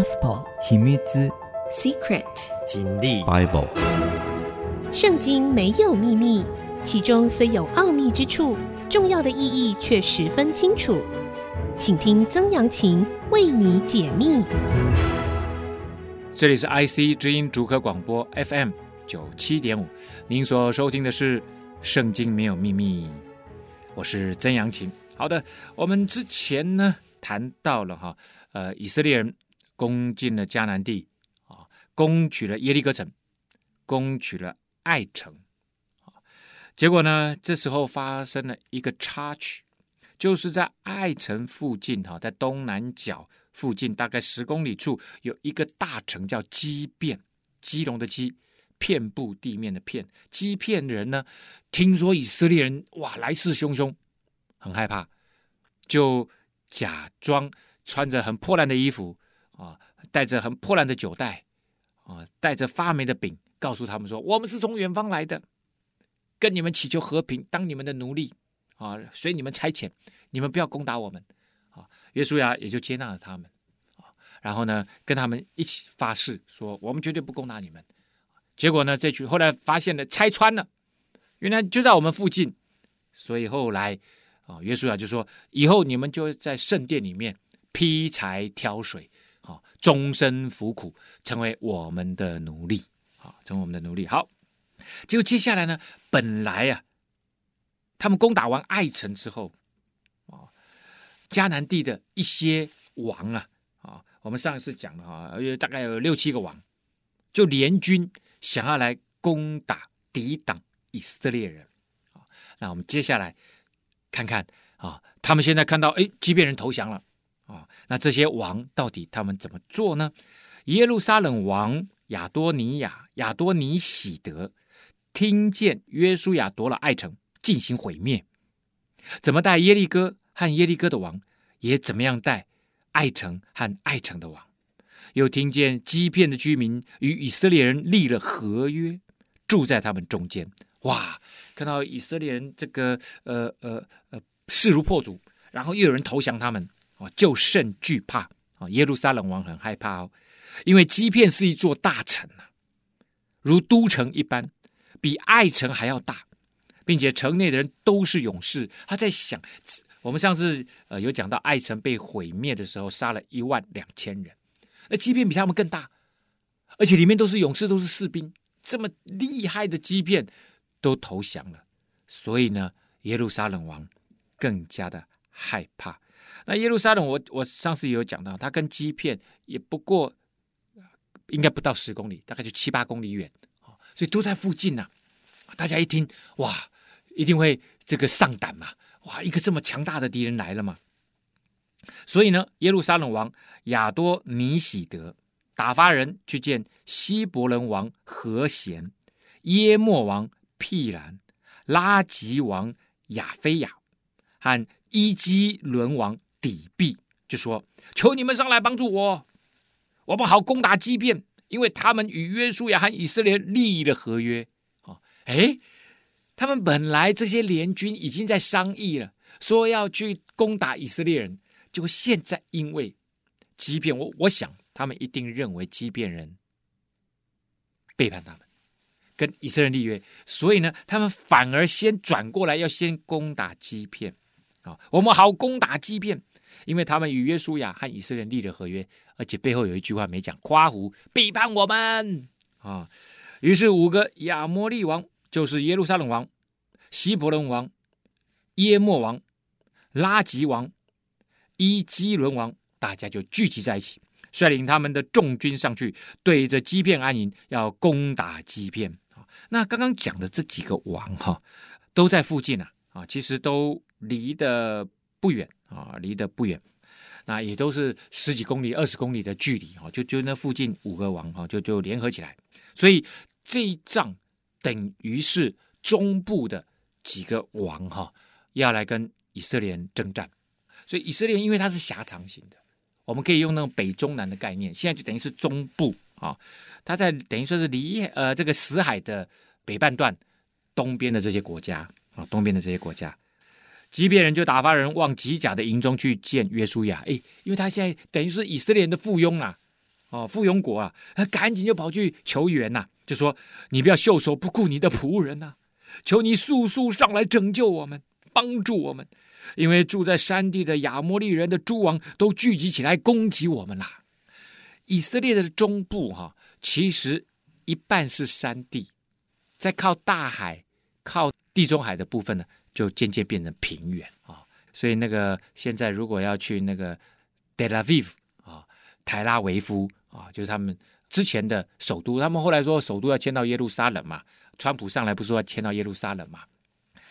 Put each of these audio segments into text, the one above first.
Gospel 秘密 Secret 真理 Bible 圣经没有秘密，其中虽有奥秘之处，重要的意义却十分清楚。请听曾阳晴为你解密。这里是 IC 之音主科广播 FM 九七点五，您所收听的是《圣经没有秘密》，我是曾阳晴。好的，我们之前呢谈到了哈，呃，以色列人攻进了迦南地啊，攻取了耶利哥城，攻取了爱城，结果呢，这时候发生了一个插曲，就是在爱城附近哈，在东南角附近大概十公里处有一个大城叫基遍，基隆的基，遍布地面的遍，基遍人呢，听说以色列人哇来势汹汹。很害怕，就假装穿着很破烂的衣服啊，带着很破烂的酒袋啊，带着发霉的饼，告诉他们说：“我们是从远方来的，跟你们祈求和平，当你们的奴隶啊，随你们差遣，你们不要攻打我们。”啊，约书亚也就接纳了他们啊，然后呢，跟他们一起发誓说：“我们绝对不攻打你们。”结果呢，这群后来发现了拆穿了，原来就在我们附近，所以后来。啊，约书亚就说：“以后你们就在圣殿里面劈柴挑水，终身服苦，成为我们的奴隶，啊，成为我们的奴隶。”好，结果接下来呢，本来啊，他们攻打完爱城之后，啊，迦南地的一些王啊，啊，我们上一次讲了哈，有大概有六七个王，就联军想要来攻打抵挡以色列人，啊，那我们接下来。看看啊，他们现在看到，哎，基遍人投降了啊，那这些王到底他们怎么做呢？耶路撒冷王亚多尼亚、亚多尼喜德听见约书亚夺了爱城，进行毁灭，怎么带耶利哥和耶利哥的王，也怎么样带爱城和爱城的王，又听见基遍的居民与以色列人立了合约，住在他们中间。哇！看到以色列人这个呃呃呃势如破竹，然后又有人投降他们，哦，就甚惧怕啊！耶路撒冷王很害怕哦，因为基遍是一座大城啊，如都城一般，比爱城还要大，并且城内的人都是勇士。他在想，我们上次呃有讲到爱城被毁灭的时候，杀了一万两千人，那基遍比他们更大，而且里面都是勇士，都是士兵，这么厉害的基遍。都投降了，所以呢，耶路撒冷王更加的害怕。那耶路撒冷我，我上次也有讲到，他跟基片也不过应该不到十公里，大概就七八公里远，所以都在附近呐、大家一听，哇，一定会这个上胆嘛，哇，一个这么强大的敌人来了嘛。所以呢，耶路撒冷王亚多尼喜德打发人去见希伯伦王和贤、耶莫王。辟兰、拉吉王亚非亚和伊基伦王底壁就说：“求你们上来帮助我，我们好攻打基遍，因为他们与约书亚和以色列立了合约。”哦，哎，他们本来这些联军已经在商议了，说要去攻打以色列人，结果现在因为基遍，我我想他们一定认为基遍人背叛他们。跟以色列立约，所以呢，他们反而先转过来，要先攻打基遍啊。我们好攻打基遍，因为他们与约书亚和以色列立了合约，而且背后有一句话没讲，夸胡背叛我们啊。于是五个亚摩利王，就是耶路撒冷王、希伯伦王、耶末王、拉吉王、伊基伦王，大家就聚集在一起，率领他们的众军上去，对着基遍安营，要攻打基遍。那刚刚讲的这几个王哈，都在附近啊，啊，其实都离得不远啊，离得不远，那也都是十几公里、二十公里的距离啊，就就那附近五个王哈，就就联合起来，所以这一仗等于是中部的几个王哈，要来跟以色列人征战，所以以色列因为它是狭长型的，我们可以用那种北中南的概念，现在就等于是中部。啊，它在等于说是离呃这个死海的北半段东边的这些国家啊，东边的这些国家，基遍人就打发人往吉甲的营中去见约书亚，哎，因为他现在等于是以色列人的附庸啊，哦，附庸国啊，他赶紧就跑去求援呐、就说你不要袖手不顾你的仆人呐、求你速速上来拯救我们，帮助我们，因为住在山地的亚摩利人的诸王都聚集起来攻击我们啦。以色列的中部哈、其实一半是山地，在靠大海、靠地中海的部分呢，就渐渐变成平原啊。所以那个现在如果要去那个 Tel Aviv 啊，台拉维夫。啊，就是他们之前的首都，他们后来说首都要迁到耶路撒冷嘛。川普上来不是说要迁到耶路撒冷嘛？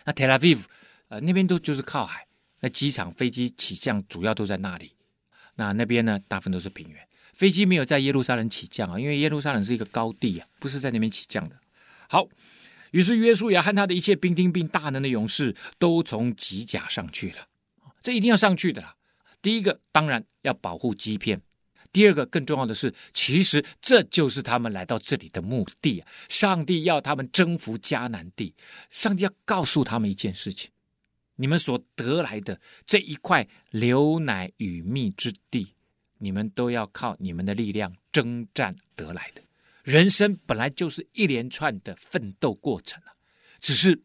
那 Tel Aviv，呃，那边都就是靠海，那机场飞机起降主要都在那里。那那边呢，大部分都是平原，飞机没有在耶路撒冷起降啊，因为耶路撒冷是一个高地啊，不是在那边起降的。好，于是约书亚和他的一切兵丁并大能的勇士都从吉甲上去了，这一定要上去的啦。第一个当然要保护基片。第二个更重要的是，其实这就是他们来到这里的目的。上帝要他们征服迦南地，上帝要告诉他们一件事情：你们所得来的这一块流奶与蜜之地，你们都要靠你们的力量征战得来的。人生本来就是一连串的奋斗过程啊，只是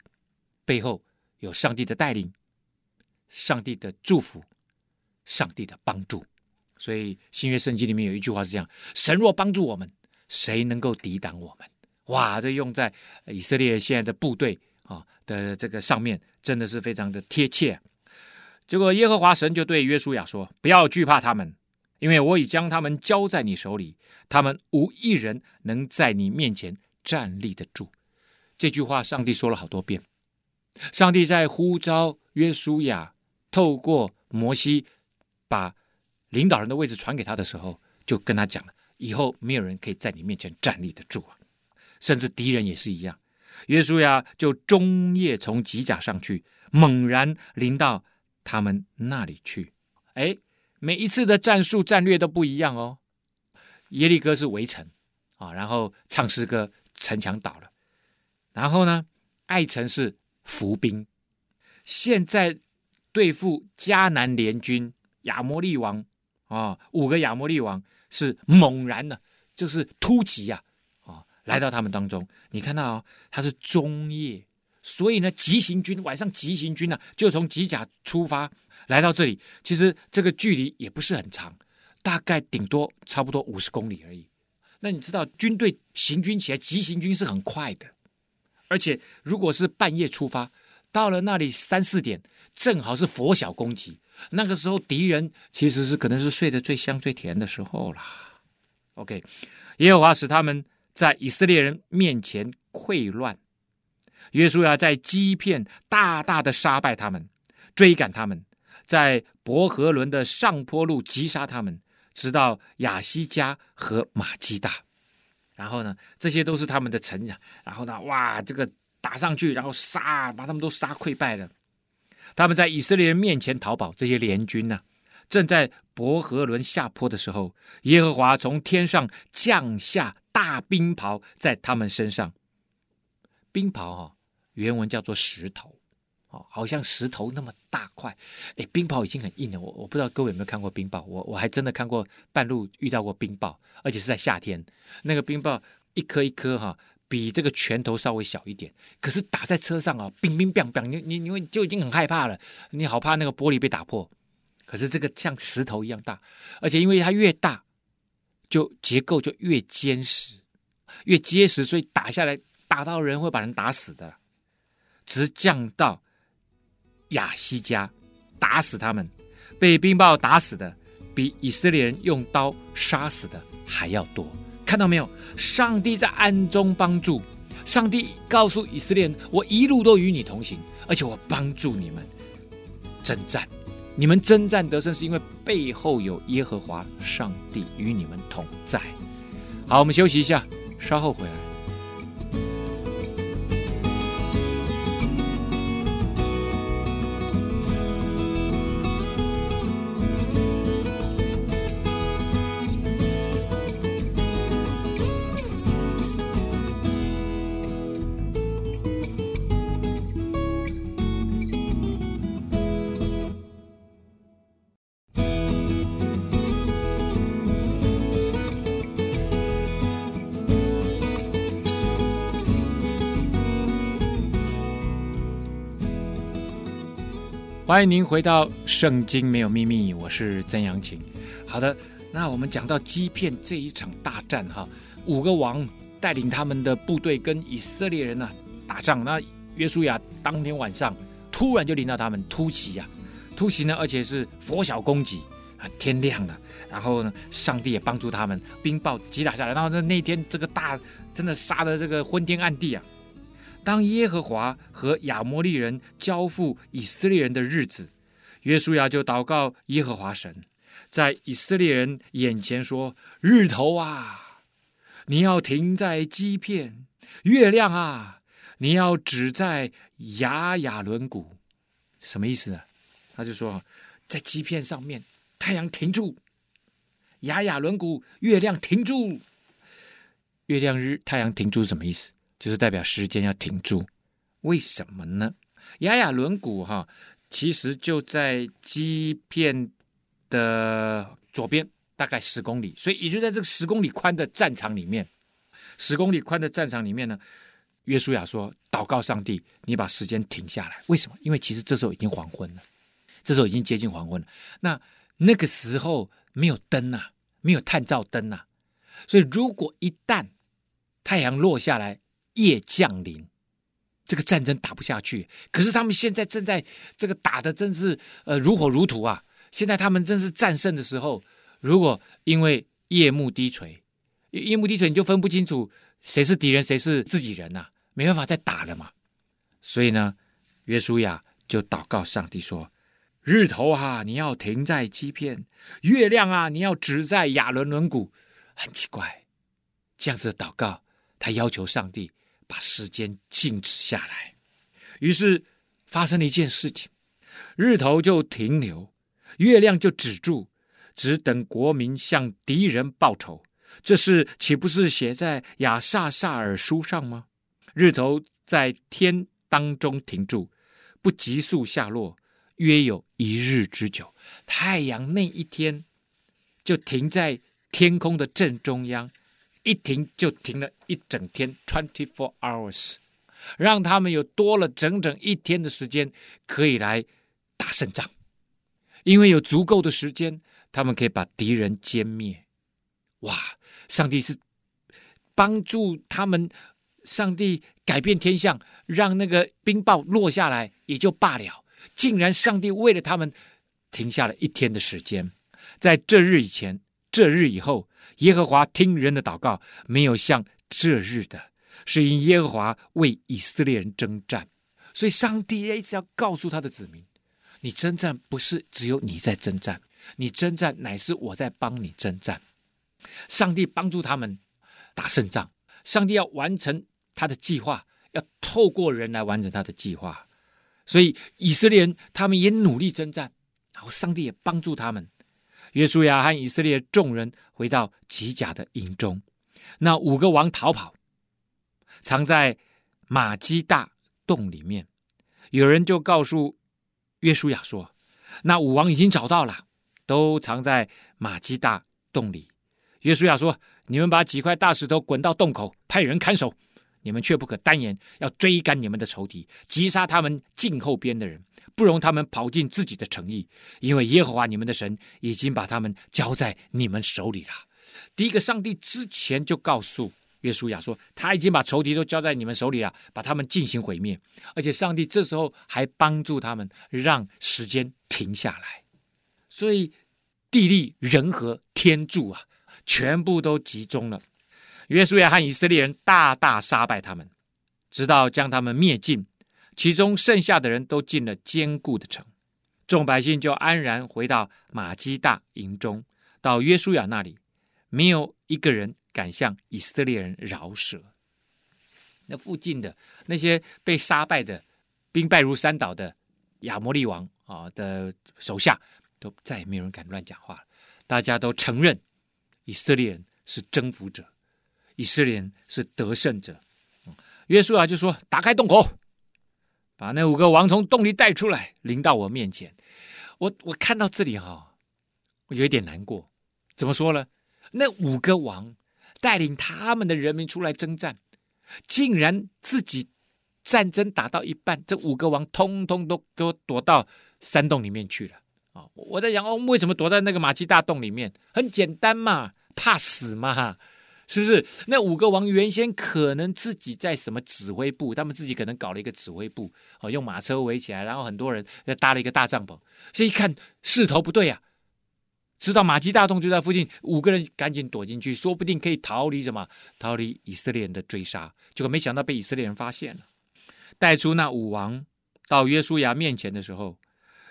背后有上帝的带领、上帝的祝福、上帝的帮助。所以新约圣经里面有一句话是这样：神若帮助我们，谁能够抵挡我们？哇，这用在以色列现在的部队啊的这个上面，真的是非常的贴切。结果耶和华神就对约书亚说：“不要惧怕他们，因为我已将他们交在你手里，他们无一人能在你面前站立得住。”这句话上帝说了好多遍。上帝在呼召约书亚，透过摩西把。领导人的位置传给他的时候，就跟他讲了：以后没有人可以在你面前站立得住啊，甚至敌人也是一样。约书亚就终夜从吉甲上去，猛然临到他们那里去。哎，每一次的战术战略都不一样哦。耶利哥是围城啊，然后唱诗歌，城墙倒了。然后呢，爱城是伏兵。现在对付迦南联军，亚摩利王。啊，五个亚摩利王是猛然的，就是突击呀，啊，来到他们当中。你看到哦，他是中夜，所以呢，急行军晚上急行军呢，就从吉甲出发来到这里。其实这个距离也不是很长，大概顶多差不多五十公里而已。那你知道军队行军起来急行军是很快的，而且如果是半夜出发，到了那里三四点，正好是拂晓攻击。那个时候，敌人其实是可能是睡得最香最甜的时候啦。OK，耶和华使他们在以色列人面前溃乱，约书亚在欺骗大大的杀败他们，追赶他们，在伯和伦的上坡路击杀他们，直到亚西加和玛基大。然后呢，这些都是他们的城墙。然后呢，哇，这个打上去，然后杀，把他们都杀溃败了。他们在以色列人面前逃跑，这些联军呢、正在伯和伦下坡的时候，耶和华从天上降下大冰雹在他们身上。冰雹哈、哦，原文叫做石头，哦，好像石头那么大块。哎，冰雹已经很硬了，我我不知道各位有没有看过冰雹，我我还真的看过半路遇到过冰雹，而且是在夏天，那个冰雹一颗一颗哈。比这个拳头稍微小一点，可是打在车上啊，冰冰冰冰，你你你就已经很害怕了，你好怕那个玻璃被打破。可是这个像石头一样大，而且因为它越大，就结构就越坚实，越结实，所以打下来打到人会把人打死的。直降到亚西加，打死他们，被冰雹打死的，比以色列人用刀杀死的还要多。看到没有？上帝在暗中帮助。上帝告诉以色列人：“我一路都与你同行，而且我帮助你们征战。你们征战得胜，是因为背后有耶和华上帝与你们同在。”好，我们休息一下，稍后回来。欢迎您回到《圣经没有秘密》，我是曾阳晴。好的，那我们讲到基遍这一场大战哈，五个王带领他们的部队跟以色列人呢、打仗。那约书亚当天晚上突然就领到他们突袭啊，突袭呢，而且是拂晓攻击啊，天亮了，然后呢，上帝也帮助他们，冰雹击打下来，然后那那天这个大真的杀的这个昏天暗地啊。当耶和华和亚摩利人交付以色列人的日子，约书亚就祷告耶和华神，在以色列人眼前说：“日头啊，你要停在基片；月亮啊，你要止在亚雅伦谷。”什么意思呢？他就说，在基片上面，太阳停住；亚雅伦谷，月亮停住。月亮日，太阳停住是什么意思？就是代表时间要停住，为什么呢？雅雅轮毂哈，其实就在基片的左边，大概十公里，所以也就在这个十公里宽的战场里面。十公里宽的战场里面呢，约书亚说：“祷告上帝，你把时间停下来。”为什么？因为其实这时候已经黄昏了，这时候已经接近黄昏了。那那个时候没有灯呐、啊，没有探照灯呐、啊，所以如果一旦太阳落下来，夜降临，这个战争打不下去。可是他们现在正在这个打的真是呃如火如荼啊！现在他们正是战胜的时候。如果因为夜幕低垂，夜幕低垂，你就分不清楚谁是敌人，谁是自己人呐、没办法再打了嘛。所以呢，约书亚就祷告上帝说：“日头啊，你要停在基片；月亮啊，你要止在亚伦伦谷。”很奇怪，这样子的祷告，他要求上帝。把时间静止下来，于是发生了一件事情：日头就停留，月亮就止住，只等国民向敌人报仇。这事岂不是写在亚萨萨尔书上吗？日头在天当中停住，不急速下落，约有一日之久。太阳那一天就停在天空的正中央。一停就停了一整天，twenty four hours，让他们有多了整整一天的时间可以来打胜仗，因为有足够的时间，他们可以把敌人歼灭。哇！上帝是帮助他们，上帝改变天象，让那个冰雹落下来也就罢了，竟然上帝为了他们停下了一天的时间，在这日以前，这日以后。耶和华听人的祷告，没有像这日的，是因耶和华为以色列人征战，所以上帝一直要告诉他的子民：你征战不是只有你在征战，你征战乃是我在帮你征战。上帝帮助他们打胜仗，上帝要完成他的计划，要透过人来完成他的计划。所以以色列人他们也努力征战，然后上帝也帮助他们。约书亚和以色列众人回到吉甲的营中，那五个王逃跑，藏在玛基大洞里面。有人就告诉约书亚说：“那五王已经找到了，都藏在玛基大洞里。”约书亚说：“你们把几块大石头滚到洞口，派人看守。你们却不可单言，要追赶你们的仇敌，击杀他们近后边的人。”不容他们跑进自己的城邑，因为耶和华你们的神已经把他们交在你们手里了。第一个，上帝之前就告诉约书亚说，他已经把仇敌都交在你们手里了，把他们进行毁灭。而且上帝这时候还帮助他们，让时间停下来。所以地利人和天助啊，全部都集中了。约书亚和以色列人大大杀败他们，直到将他们灭尽。其中剩下的人都进了坚固的城，众百姓就安然回到玛基大营中，到约书亚那里，没有一个人敢向以色列人饶舌。那附近的那些被杀败的、兵败如山倒的亚摩利王啊的手下，都再也没有人敢乱讲话了。大家都承认以色列人是征服者，以色列人是得胜者。约书亚就说：“打开洞口。”把那五个王从洞里带出来，领到我面前。我我看到这里哈、哦，我有一点难过。怎么说呢？那五个王带领他们的人民出来征战，竟然自己战争打到一半，这五个王通通都给我躲到山洞里面去了啊！我在想，哦，为什么躲在那个玛基大洞里面？很简单嘛，怕死嘛，是不是？那五个王原先可能自己在什么指挥部，他们自己可能搞了一个指挥部，哦，用马车围起来，然后很多人搭了一个大帐篷。所以一看势头不对、啊，知道马基大洞就在附近，五个人赶紧躲进去，说不定可以逃离什么？逃离以色列人的追杀。结果没想到被以色列人发现了，带出那五王。到约书亚面前的时候，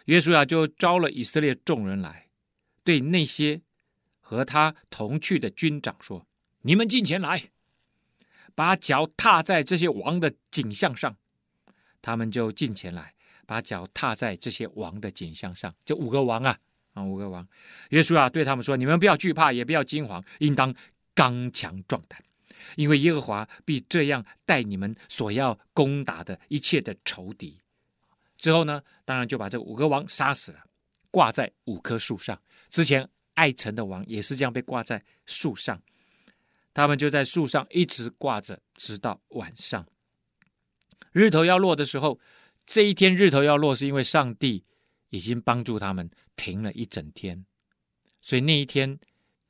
约书亚就招了以色列众人来，对那些和他同去的军长说：“你们进前来，把脚踏在这些王的景象上。”他们就进前来，把脚踏在这些王的景象上。这五个王啊，啊，五个王。约书亚对他们说：“你们不要惧怕，也不要惊慌，应当刚强壮胆，因为耶和华必这样待你们所要攻打的一切的仇敌。”之后呢，当然就把这五个王杀死了，挂在五棵树上。之前爱城的王也是这样被挂在树上，他们就在树上一直挂着，直到晚上。日头要落的时候，这一天日头要落，是因为上帝已经帮助他们停了一整天，所以那一天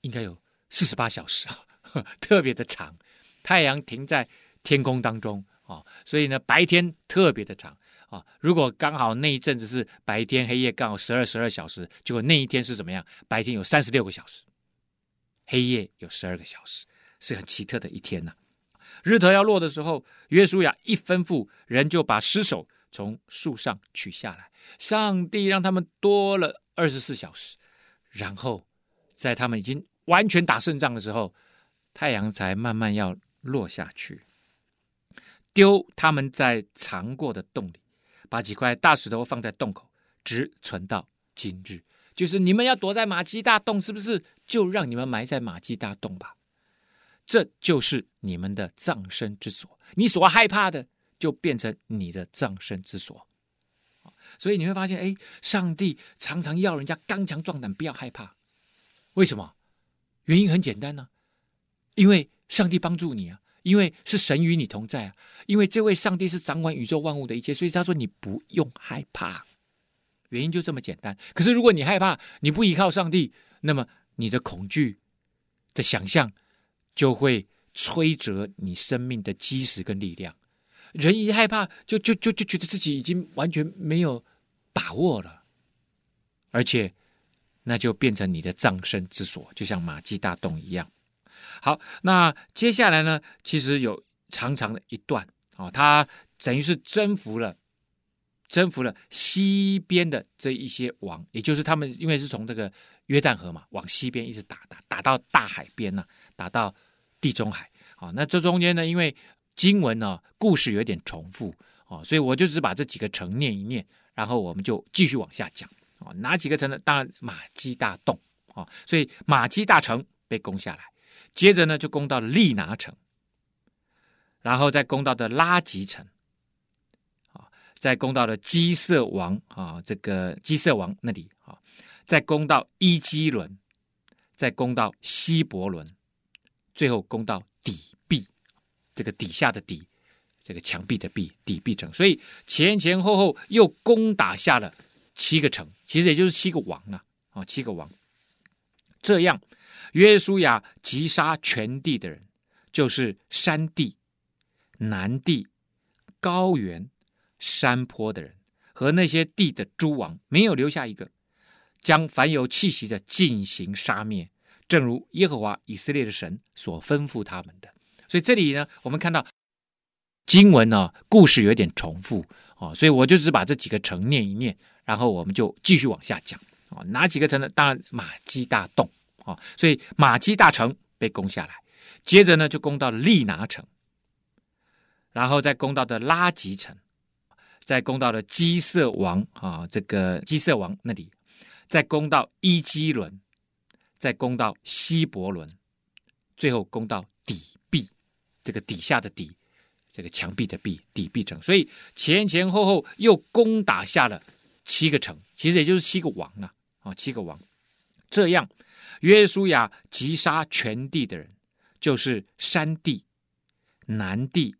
应该有四十八小时啊，特别的长。太阳停在天空当中啊，所以呢，白天特别的长。啊，如果刚好那一阵子是白天黑夜刚好十二十二小时，结果那一天是怎么样？白天有三十六个小时，黑夜有十二个小时，是很奇特的一天呐、日头要落的时候，约书亚一吩咐，人就把尸首从树上取下来。上帝让他们多了二十四小时，然后在他们已经完全打胜仗的时候，太阳才慢慢要落下去，丢他们在藏过的洞里。把几块大石头放在洞口，直存到今日。就是你们要躲在玛基大洞，是不是？就让你们埋在玛基大洞吧。这就是你们的葬身之所。你所害怕的，就变成你的葬身之所。所以你会发现，哎，上帝常常要人家刚强壮胆，不要害怕。为什么？原因很简单呢、因为上帝帮助你啊。因为是神与你同在啊！因为这位上帝是掌管宇宙万物的一切，所以他说你不用害怕。原因就这么简单。可是如果你害怕，你不依靠上帝，那么你的恐惧的想象就会摧折你生命的基石跟力量。人一害怕，就就就就觉得自己已经完全没有把握了，而且那就变成你的葬身之所，就像马基大洞一样。好，那接下来呢？其实有长长的一段啊、哦，他等于是征服了，征服了西边的这一些王，也就是他们因为是从这个约旦河嘛，往西边一直打打打到大海边呢、打到地中海。啊、那这中间呢，因为经文呢故事有点重复哦，所以我就只把这几个城念一念，然后我们就继续往下讲啊、哪几个城呢？当然马基大洞啊、哦，所以马基大城被攻下来。接着呢，就攻到了利拿城，然后再攻到的拉吉城，啊，再攻到了基色王啊，这个基色王那里啊，再攻到伊基伦，再攻到希伯伦，最后攻到底壁，这个底下的底，这个墙壁的壁，底壁城。所以前前后后又攻打下了七个城，其实也就是七个王了啊，七个王，这样。约书亚击杀全地的人，就是山地、南地、高原、山坡的人和那些地的诸王，没有留下一个，将凡有气息的进行杀灭，正如耶和华以色列的神所吩咐他们的。所以这里呢，我们看到经文呢，故事有点重复啊，所以我就只把这几个城念一念，然后我们就继续往下讲啊，哪几个城呢？当然马基大洞。啊，所以马基大城被攻下来，接着呢就攻到了利拿城，然后再攻到的拉吉城，再攻到了基色王啊，这个基色王那里，再攻到伊基伦，再攻到希伯伦，最后攻到底壁，这个底下的底，这个墙壁的壁，底壁城。所以前前后后又攻打下了七个城，其实也就是七个王了啊，七个王，这样。约书亚击杀全地的人，就是山地、南地、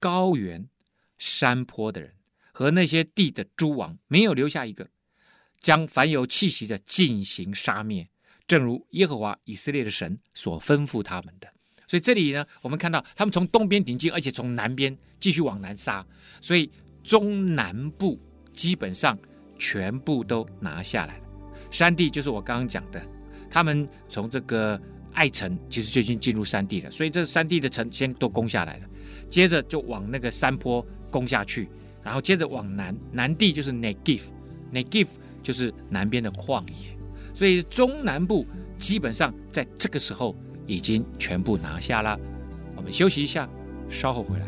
高原、山坡的人和那些地的诸王，没有留下一个，将凡有气息的进行杀灭，正如耶和华以色列的神所吩咐他们的。所以这里呢，我们看到他们从东边挺进，而且从南边继续往南杀，所以中南部基本上全部都拿下来了。山地就是我刚刚讲的，他们从这个爱城其实就已经进入山地了，所以这山地的城先都攻下来了，接着就往那个山坡攻下去，然后接着往南，南地就是 Negev，Negev 就是南边的旷野，所以中南部基本上在这个时候已经全部拿下了。我们休息一下，稍后回来。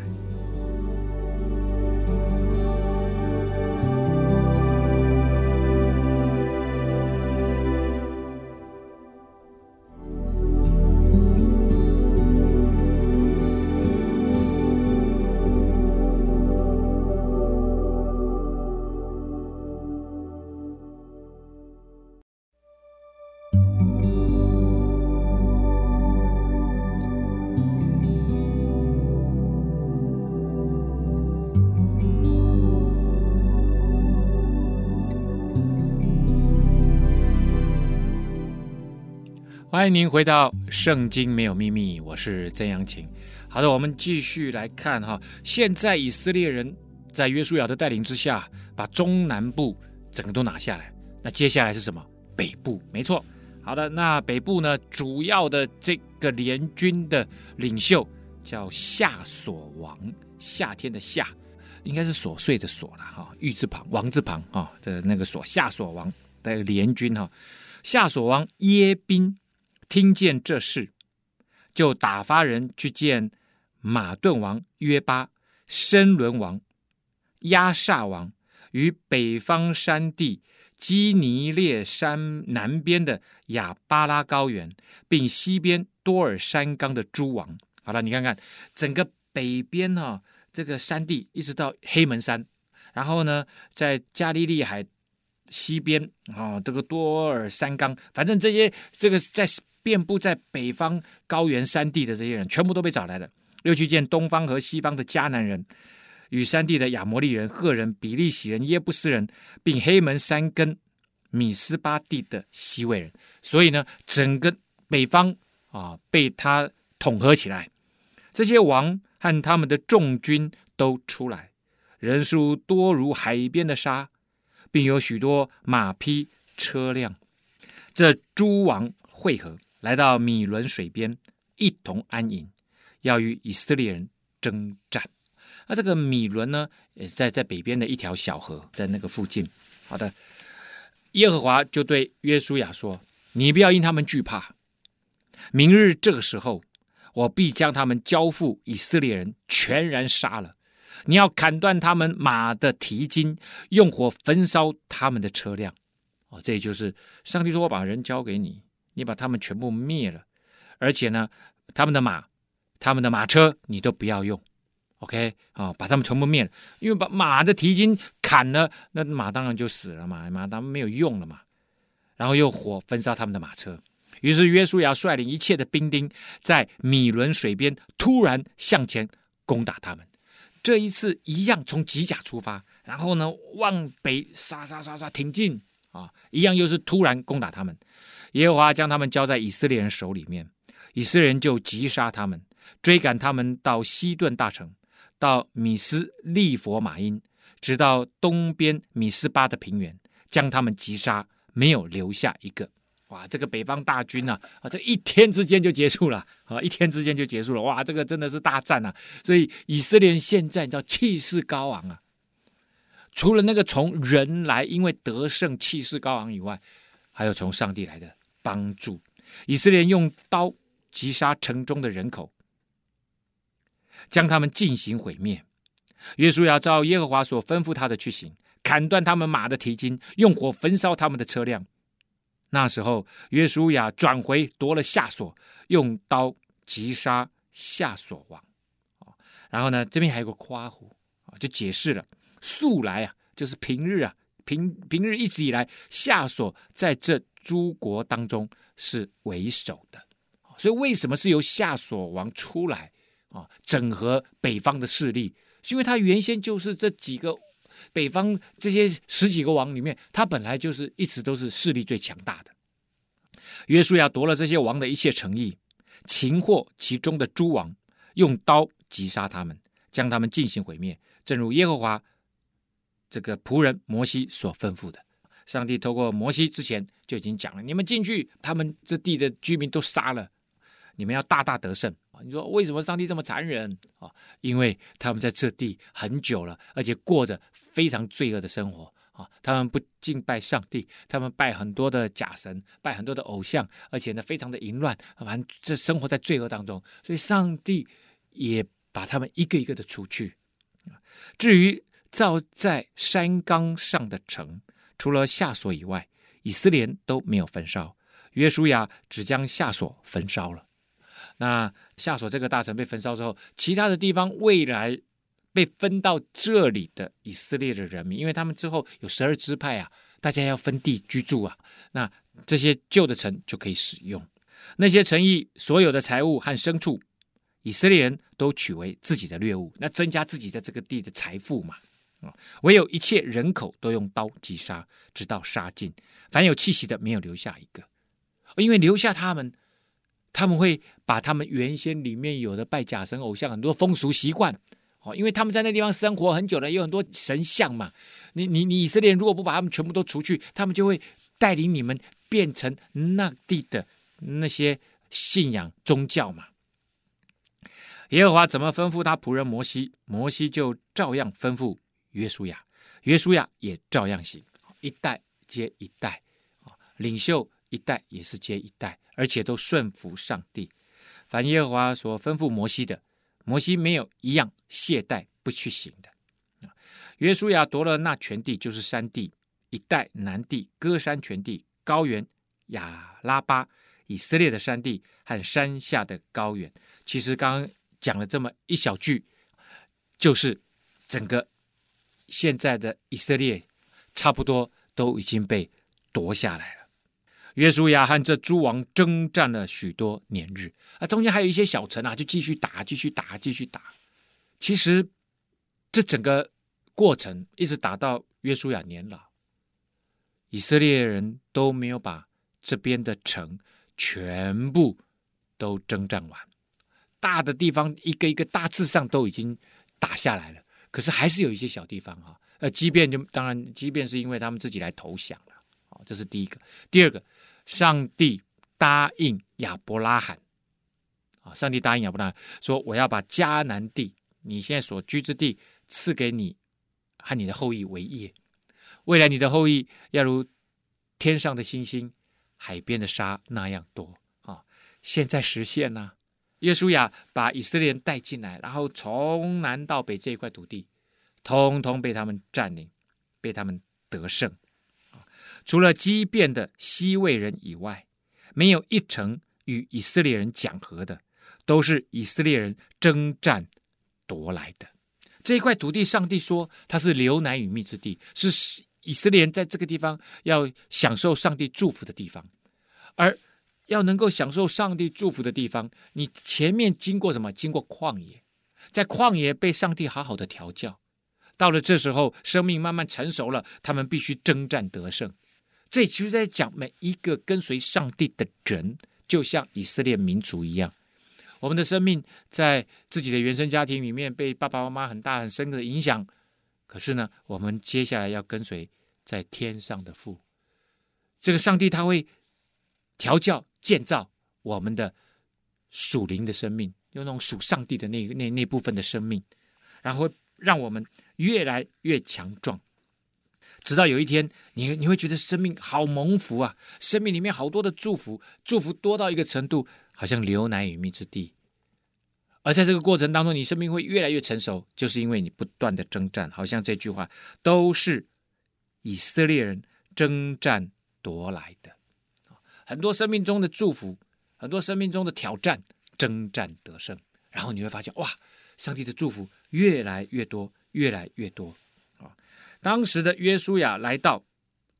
欢迎您回到《圣经没有秘密》，我是曾阳晴。好的，我们继续来看哈。现在以色列人在约书亚的带领之下，把中南部整个都拿下来。那接下来是什么？北部，没错。好的，那北部呢，主要的这个联军的领袖叫夏琐王，夏天的夏，应该是琐碎的琐了哈，玉字旁，王字旁啊的那个琐，夏琐王的联军哈，夏琐王耶宾。听见这事，就打发人去见马顿王约巴、申伦王押沙王与北方山地基尼列山南边的亚巴拉高原，并西边多尔山冈的诸王。好了，你看看整个北边哈、哦，这个山地一直到黑门山，然后呢，在加利利海西边啊、哦，这个多尔山冈，反正这些这个在。遍布在北方高原山地的这些人，全部都被找来了。又去见东方和西方的迦南人，与山地的亚摩利人、赫人、比利洗人、耶布斯人，并黑门山跟米斯巴地的西魏人。所以呢，整个北方啊，被他统合起来。这些王和他们的众军都出来，人数多如海边的沙，并有许多马匹车辆。这诸王会合。来到米伦水边，一同安营，要与以色列人征战。那这个米伦呢，也在在北边的一条小河，在那个附近。好的，耶和华就对约书亚说：“你不要因他们惧怕。明日这个时候，我必将他们交付以色列人，全然杀了。你要砍断他们马的蹄筋，用火焚烧他们的车辆。”哦，这也就是上帝说：“我把人交给你。”你把他们全部灭了，而且呢，他们的马、他们的马车你都不要用，OK 啊、把他们全部灭了，因为把马的蹄筋砍了，那马当然就死了嘛，马当然没有用了嘛。然后用火焚烧他们的马车。于是约书亚率领一切的兵丁，在米伦水边突然向前攻打他们。这一次一样从吉甲出发，然后呢往北刷刷刷刷挺进啊，一样又是突然攻打他们。耶和华将他们交在以色列人手里面，以色列人就击杀他们，追赶他们到西顿大城，到米斯利佛马因，直到东边米斯巴的平原，将他们击杀，没有留下一个。哇，这个北方大军呢，啊，这一天之间就结束了，啊，一天之间就结束了。哇，这个真的是大战啊！所以以色列人现在你知道气势高昂啊，除了那个从人来，因为得胜气势高昂以外，还有从上帝来的。帮助以色列用刀击杀城中的人口，将他们进行毁灭。约书亚照耶和华所吩咐他的去行，砍断他们马的蹄筋，用火焚烧他们的车辆。那时候，约书亚转回夺了夏所，用刀击杀夏所王。然后呢，这边还有个括弧啊，就解释了：素来啊，就是平日啊，平平日一直以来，夏所在这。诸国当中是为首的，所以为什么是由夏所王出来啊？整合北方的势力，是因为他原先就是这几个北方这些十几个王里面，他本来就是一直都是势力最强大的。约书亚夺了这些王的一切诚意，擒获其中的诸王，用刀击杀他们，将他们进行毁灭，正如耶和华这个仆人摩西所吩咐的。上帝透过摩西之前就已经讲了：你们进去，他们这地的居民都杀了，你们要大大得胜啊。你说为什么上帝这么残忍啊？因为他们在这地很久了，而且过着非常罪恶的生活啊。他们不敬拜上帝，他们拜很多的假神，拜很多的偶像，而且呢，非常的淫乱，反正这生活在罪恶当中。所以上帝也把他们一个一个的除去。至于造在山冈上的城，除了夏所以外，以色列都没有焚烧。约书亚只将夏所焚烧了。那夏所这个大城被焚烧之后，其他的地方未来被分到这里的以色列的人民，因为他们之后有十二支派啊，大家要分地居住啊，那这些旧的城就可以使用。那些城邑所有的财物和牲畜，以色列人都取为自己的掠物，那增加自己在这个地的财富嘛。啊，唯有一切人口都用刀击杀，直到杀尽，凡有气息的没有留下一个，因为留下他们。他们会把他们原先里面有的拜假神偶像很多风俗习惯，哦，因为他们在那地方生活很久了，有很多神像嘛。你你你以色列人如果不把他们全部都除去，他们就会带领你们变成那地的那些信仰宗教嘛。耶和华怎么吩咐他仆人摩西，摩西就照样吩咐约书亚，约书亚也照样行，一代接一代，啊，领袖一代也是接一代。而且都顺服上帝，凡耶和华所吩咐摩西的，摩西没有一样懈怠不去行的。约书亚夺了那全地，就是山地一带、南地、歌山全地、高原、亚拉巴、以色列的山地和山下的高原。其实刚刚讲了这么一小句，就是整个现在的以色列差不多都已经被夺下来了。约书亚和这诸王征战了许多年日，啊，中间还有一些小城啊，就继续打，继续打，继续打。其实这整个过程一直打到约书亚年老，以色列人都没有把这边的城全部都征战完，大的地方一个一个大致上都已经打下来了，可是还是有一些小地方哈，呃，即便就当然，即便是因为他们自己来投降了，啊，这是第一个，第二个。上帝答应亚伯拉罕，啊，上帝答应亚伯拉罕说：“我要把迦南地，你现在所居之地，赐给你和你的后裔为业。未来你的后裔要如天上的星星、海边的沙那样多。”啊，现在实现了。约书亚把以色列人带进来，然后从南到北这一块土地，通通被他们占领，被他们得胜。除了基遍的西魏人以外，没有一城与以色列人讲和的，都是以色列人征战夺来的。这一块土地，上帝说它是流奶与蜜之地，是以色列人在这个地方要享受上帝祝福的地方。而要能够享受上帝祝福的地方，你前面经过什么？经过旷野，在旷野被上帝好好的调教，到了这时候，生命慢慢成熟了，他们必须征战得胜。这其实在讲每一个跟随上帝的人，就像以色列民族一样，我们的生命在自己的原生家庭里面被爸爸妈妈很大很深的影响。可是呢，我们接下来要跟随在天上的父，这个上帝他会调教建造我们的属灵的生命，用那种属上帝的那那那部分的生命，然后让我们越来越强壮。直到有一天，你你会觉得生命好蒙福啊！生命里面好多的祝福，祝福多到一个程度，好像流奶与蜜之地。而在这个过程当中，你生命会越来越成熟，就是因为你不断的征战。好像这句话都是以色列人征战夺来的。很多生命中的祝福，很多生命中的挑战，征战得胜，然后你会发现，哇，上帝的祝福越来越多，越来越多。啊当时的约书亚来到，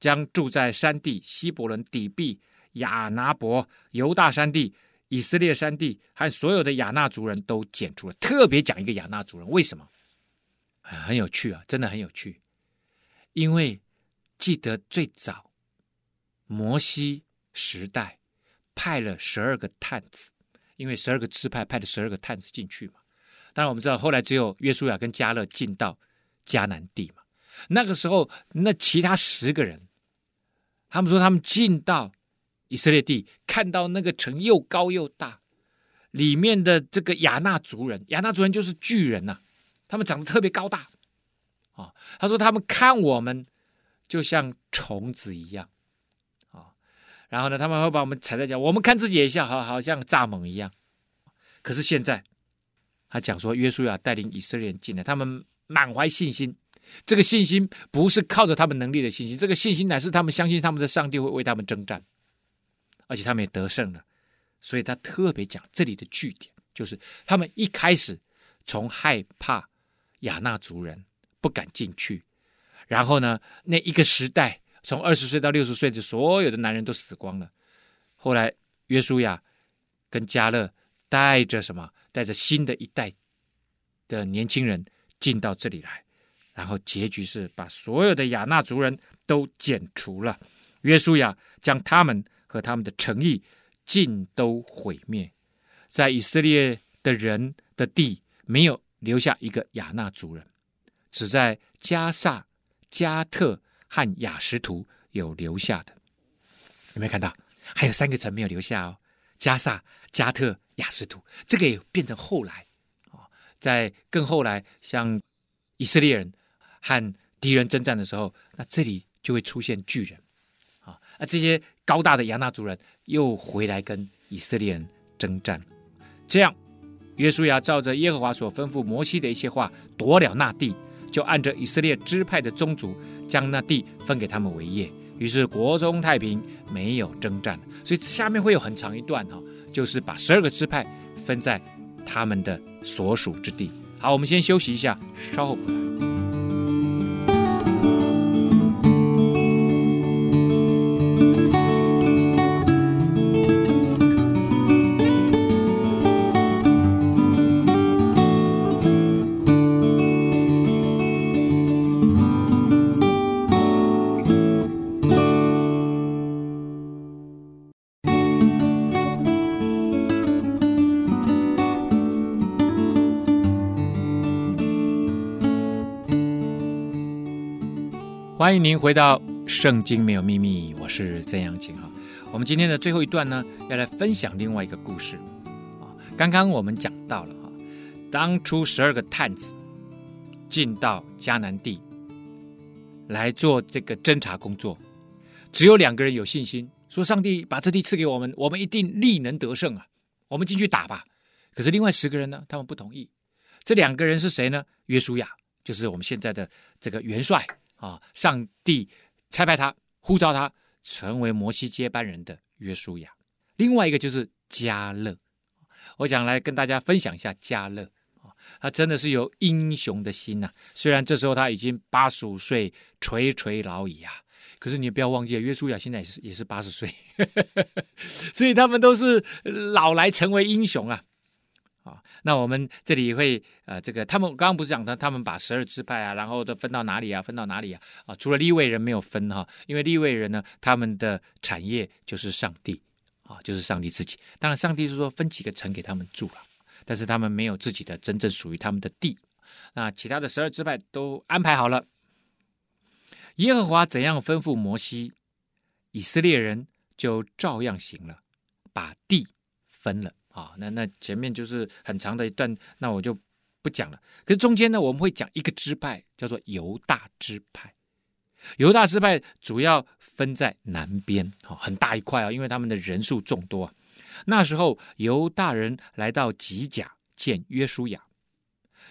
将住在山地、希伯伦、底璧、亚拿伯、犹大山地、以色列山地和所有的亚纳族人都剪除了。特别讲一个亚纳族人，为什么？很有趣啊，真的很有趣。因为记得最早摩西时代派了十二个探子，因为十二个支派派了十二个探子进去嘛。当然我们知道，后来只有约书亚跟加勒进到迦南地嘛。那个时候，那其他十个人，他们说他们进到以色列地，看到那个城又高又大，里面的这个亚纳族人，亚纳族人就是巨人呐、他们长得特别高大啊、他说他们看我们就像虫子一样、然后呢，他们会把我们踩在脚，我们看自己也像好好像蚱蜢一样。可是现在，他讲说，约书亚带领以色列人进来，他们满怀信心。这个信心不是靠着他们能力的信心，这个信心乃是他们相信他们的上帝会为他们征战，而且他们也得胜了。所以他特别讲这里的据点，就是他们一开始从害怕亚纳族人不敢进去，然后呢，那一个时代从二十岁到六十岁的所有的男人都死光了。后来约书亚跟迦勒带着什么？带着新的一代的年轻人进到这里来。然后结局是把所有的亚纳族人都剪除了，约书亚将他们和他们的诚意尽都毁灭，在以色列的人的地没有留下一个亚纳族人，只在加萨、加特和雅实图有留下的。有没有看到？还有三个城没有留下哦：加萨、加特、雅实图。这个也变成后来啊，在更后来，像以色列人。和敌人征战的时候，那这里就会出现巨人，啊，那这些高大的亚纳族人又回来跟以色列人征战，这样，约书亚照着耶和华所吩咐摩西的一些话，夺了那地，就按着以色列支派的宗族，将那地分给他们为业，于是国中太平，没有征战。所以下面会有很长一段哈，就是把十二个支派分在他们的所属之地。好，我们先休息一下，稍后回来。欢迎您回到《圣经没有秘密》，我是曾阳晴哈。我们今天的最后一段呢，要来分享另外一个故事啊。刚刚我们讲到了哈，当初十二个探子进到迦南地来做这个侦查工作，只有两个人有信心，说上帝把这地赐给我们，我们一定力能得胜啊，我们进去打吧。可是另外十个人呢，他们不同意。这两个人是谁呢？约书亚，就是我们现在的这个元帅。啊！上帝差派他呼召他成为摩西接班人的约书亚，另外一个就是迦勒。我想来跟大家分享一下迦勒啊，他真的是有英雄的心呐、虽然这时候他已经八十五岁，垂垂老矣啊，可是你不要忘记，约书亚现在也是也是八十岁，所以他们都是老来成为英雄啊。那我们这里会呃，这个他们刚刚不是讲的，他们把十二支派啊，然后都分到哪里啊？分到哪里啊？啊，除了利未人没有分哈，因为利未人呢，他们的产业就是上帝啊，就是上帝自己。当然，上帝是说分几个城给他们住了，但是他们没有自己的真正属于他们的地。那其他的十二支派都安排好了，耶和华怎样吩咐摩西，以色列人就照样行了，把地分了。啊，那那前面就是很长的一段，那我就不讲了。可是中间呢，我们会讲一个支派，叫做犹大支派。犹大支派主要分在南边，很大一块啊，因为他们的人数众多啊。那时候犹大人来到吉甲见约书亚，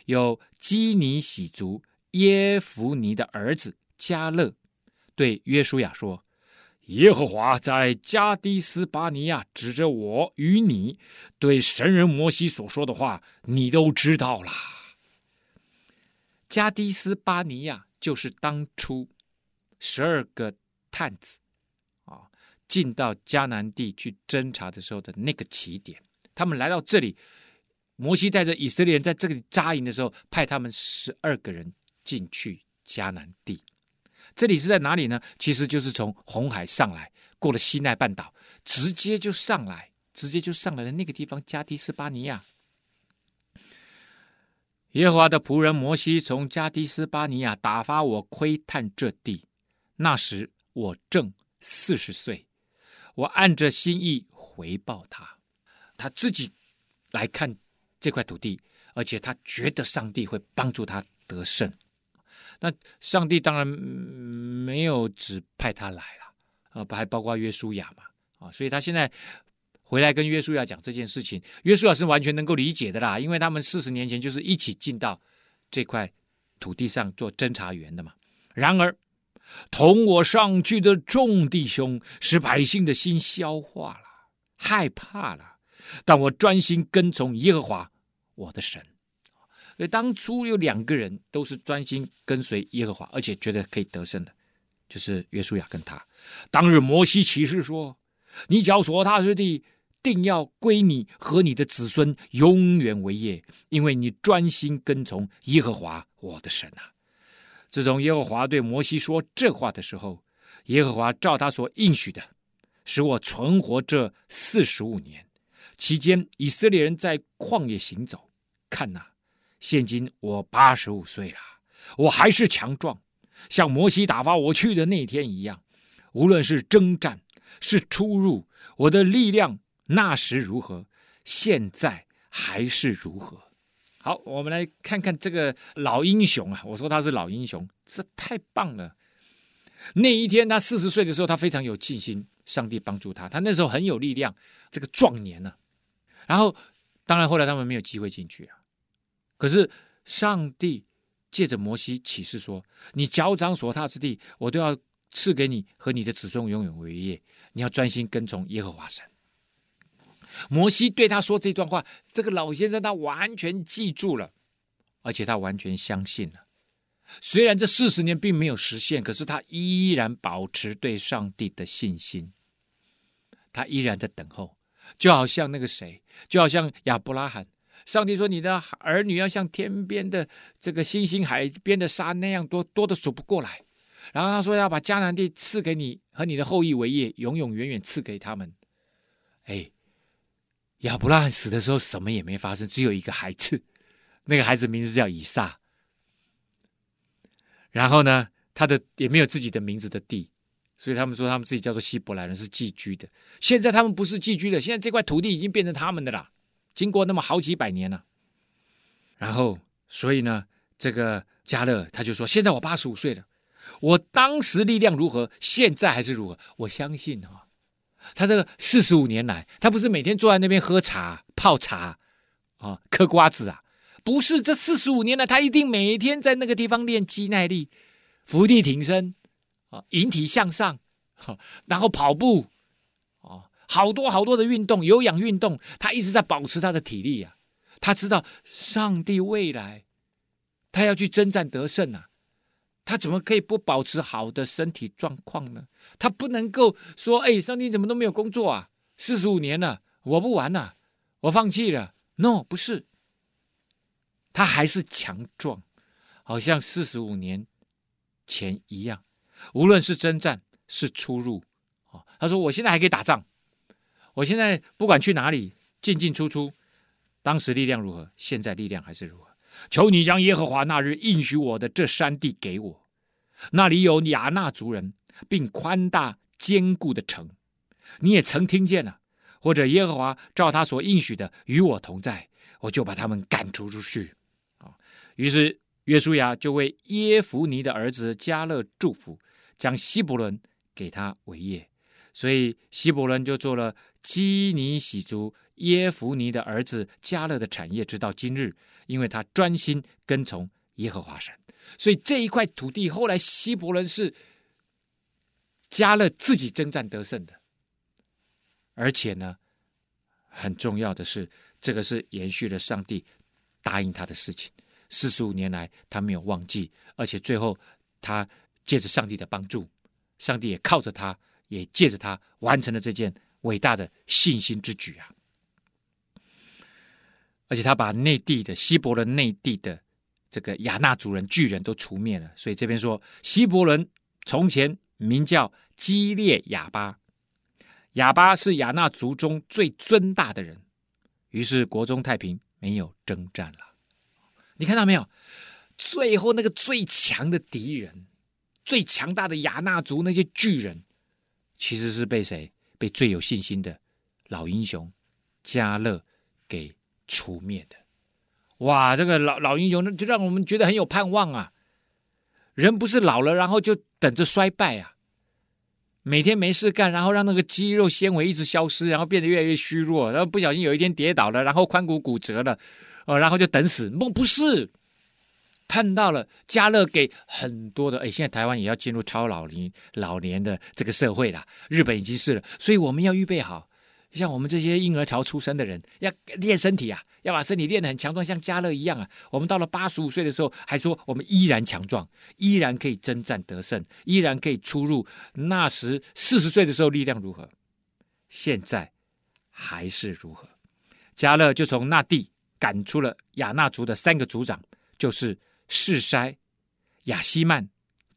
有基尼喜族耶孚尼的儿子加勒对约书亚说。耶和华在加低斯巴尼亚指着我与你对神人摩西所说的话，你都知道了。加低斯巴尼亚就是当初十二个探子啊进到迦南地去侦查的时候的那个起点。他们来到这里，摩西带着以色列人在这里扎营的时候，派他们十二个人进去迦南地。这里是在哪里呢？其实就是从红海上来，过了西奈半岛，直接就上来，直接就上来的那个地方，加迪斯巴尼亚。耶和华的仆人摩西从加迪斯巴尼亚打发我窥探这地，那时我正四十岁，我按着心意回报他，他自己来看这块土地，而且他觉得上帝会帮助他得胜。那上帝当然没有只派他来了啊，还包括约书亚嘛啊，所以他现在。回来跟约书亚讲这件事情，约书亚是完全能够理解的啦，因为他们四十年前就是一起进到这块土地上做侦查员的嘛。然而，同我上去的众弟兄使百姓的心消化了，害怕了。但我专心跟从耶和华我的神。所以当初有两个人都是专心跟随耶和华，而且觉得可以得胜的，就是约书亚跟他。当日摩西起誓说：“你脚所踏之地。”定要归你和你的子孙永远为业，因为你专心跟从耶和华我的神啊！自从耶和华对摩西说这话的时候，耶和华照他所应许的，使我存活这四十五年。期间，以色列人在旷野行走。看哪，现今我八十五岁了，我还是强壮，像摩西打发我去的那天一样。无论是征战，是出入，我的力量。那时如何，现在还是如何？好，我们来看看这个老英雄啊！我说他是老英雄，这太棒了。那一天他四十岁的时候，他非常有信心，上帝帮助他，他那时候很有力量，这个壮年呢、啊。然后，当然后来他们没有机会进去啊。可是上帝借着摩西启示说：“你脚掌所踏之地，我都要赐给你和你的子孙永远为业。你要专心跟从耶和华神。”摩西对他说这段话，这个老先生他完全记住了，而且他完全相信了。虽然这四十年并没有实现，可是他依然保持对上帝的信心。他依然在等候，就好像那个谁，就好像亚伯拉罕。上帝说：“你的儿女要像天边的这个星星、海边的沙那样多，多的数不过来。”然后他说：“要把迦南地赐给你和你的后裔为业，永永远远赐给他们。”哎。亚伯拉罕死的时候，什么也没发生，只有一个孩子，那个孩子名字叫以撒。然后呢，他的也没有自己的名字的地，所以他们说他们自己叫做希伯来人，是寄居的。现在他们不是寄居的，现在这块土地已经变成他们的了。经过那么好几百年了，然后所以呢，这个迦勒他就说：现在我八十五岁了，我当时力量如何，现在还是如何？我相信啊。他这个四十五年来，他不是每天坐在那边喝茶、泡茶，啊，嗑瓜子啊，不是。这四十五年来，他一定每天在那个地方练肌耐力、伏地挺身，啊，引体向上，然后跑步，好多好多的运动，有氧运动，他一直在保持他的体力啊。他知道上帝未来，他要去征战得胜啊。他怎么可以不保持好的身体状况呢？他不能够说：“哎，上帝怎么都没有工作啊？四十五年了，我不玩了，我放弃了。”No，不是，他还是强壮，好像四十五年前一样。无论是征战是出入，哦，他说：“我现在还可以打仗，我现在不管去哪里进进出出，当时力量如何，现在力量还是如何。”求你将耶和华那日应许我的这山地给我，那里有亚衲族人，并宽大坚固的城。你也曾听见了，或者耶和华照他所应许的与我同在，我就把他们赶逐出去。啊，于是约书亚就为耶孚尼的儿子迦勒祝福，将希伯伦给他为业，所以希伯伦就做了基尼洗族耶孚尼的儿子加勒的产业，直到今日。因为他专心跟从耶和华神，所以这一块土地后来希伯伦是加勒自己征战得胜的，而且呢，很重要的是，这个是延续了上帝答应他的事情。四十五年来，他没有忘记，而且最后他借着上帝的帮助，上帝也靠着他，也借着他完成了这件伟大的信心之举啊。而且他把内地的希伯伦内地的这个亚纳族人巨人都除灭了，所以这边说希伯伦从前名叫基列亚巴，亚巴是亚纳族中最尊大的人。于是国中太平，没有征战了。你看到没有？最后那个最强的敌人，最强大的亚纳族那些巨人，其实是被谁？被最有信心的老英雄加勒给除灭的。哇，这个老老英雄，那就让我们觉得很有盼望啊！人不是老了，然后就等着衰败啊！每天没事干，然后让那个肌肉纤维一直消失，然后变得越来越虚弱，然后不小心有一天跌倒了，然后髋骨骨折了，哦，然后就等死。不，不是，看到了迦勒给很多的，哎，现在台湾也要进入超老龄老年的这个社会了，日本已经是了，所以我们要预备好。像我们这些婴儿潮出生的人，要练身体啊，要把身体练得很强壮，像迦勒一样啊。我们到了八十五岁的时候，还说我们依然强壮，依然可以征战得胜，依然可以出入。那时四十岁的时候力量如何？现在还是如何？迦勒就从那地赶出了亚纳族的三个族长，就是示筛、亚西曼、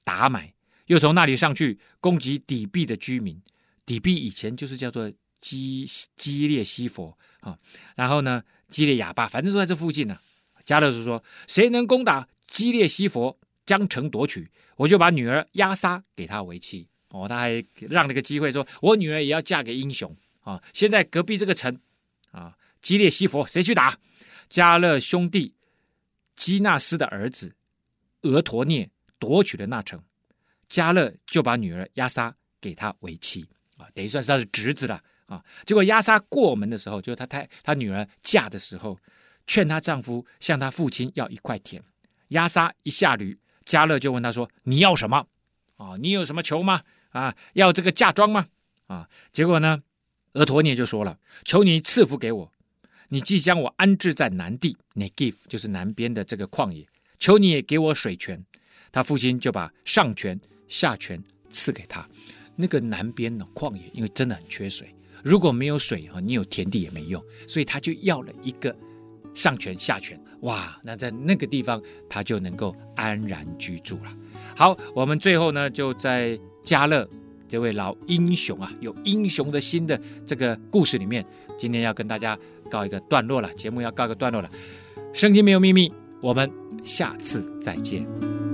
达买，又从那里上去攻击底壁的居民。底壁以前就是叫做。基基列西佛啊，然后呢，基列亚巴，反正都在这附近呢、啊。迦勒就说：“谁能攻打基列西佛，将城夺取，我就把女儿押撒给他为妻。”哦，他还让了个机会说：“我女儿也要嫁给英雄啊！”现在隔壁这个城啊，基列西佛，谁去打？加勒兄弟基纳斯的儿子俄陀涅夺取了那城，加勒就把女儿亚莎给他为妻啊，等于算是他的侄子了。啊！结果押撒过门的时候，就是他太他女儿嫁的时候，劝她丈夫向她父亲要一块田。押撒一下驴，加勒就问他说：“你要什么？啊，你有什么求吗？啊，要这个嫁妆吗？啊？”结果呢，俄陀涅就说了：“求你赐福给我，你既将我安置在南地，Negev 就是南边的这个旷野，求你也给我水泉。”他父亲就把上泉下泉赐给他。那个南边的旷野，因为真的很缺水。如果没有水啊，你有田地也没用，所以他就要了一个上泉下泉，哇，那在那个地方他就能够安然居住了。好，我们最后呢，就在迦勒这位老英雄啊，有英雄的心的这个故事里面，今天要跟大家告一个段落了，节目要告一个段落了。圣经没有秘密，我们下次再见。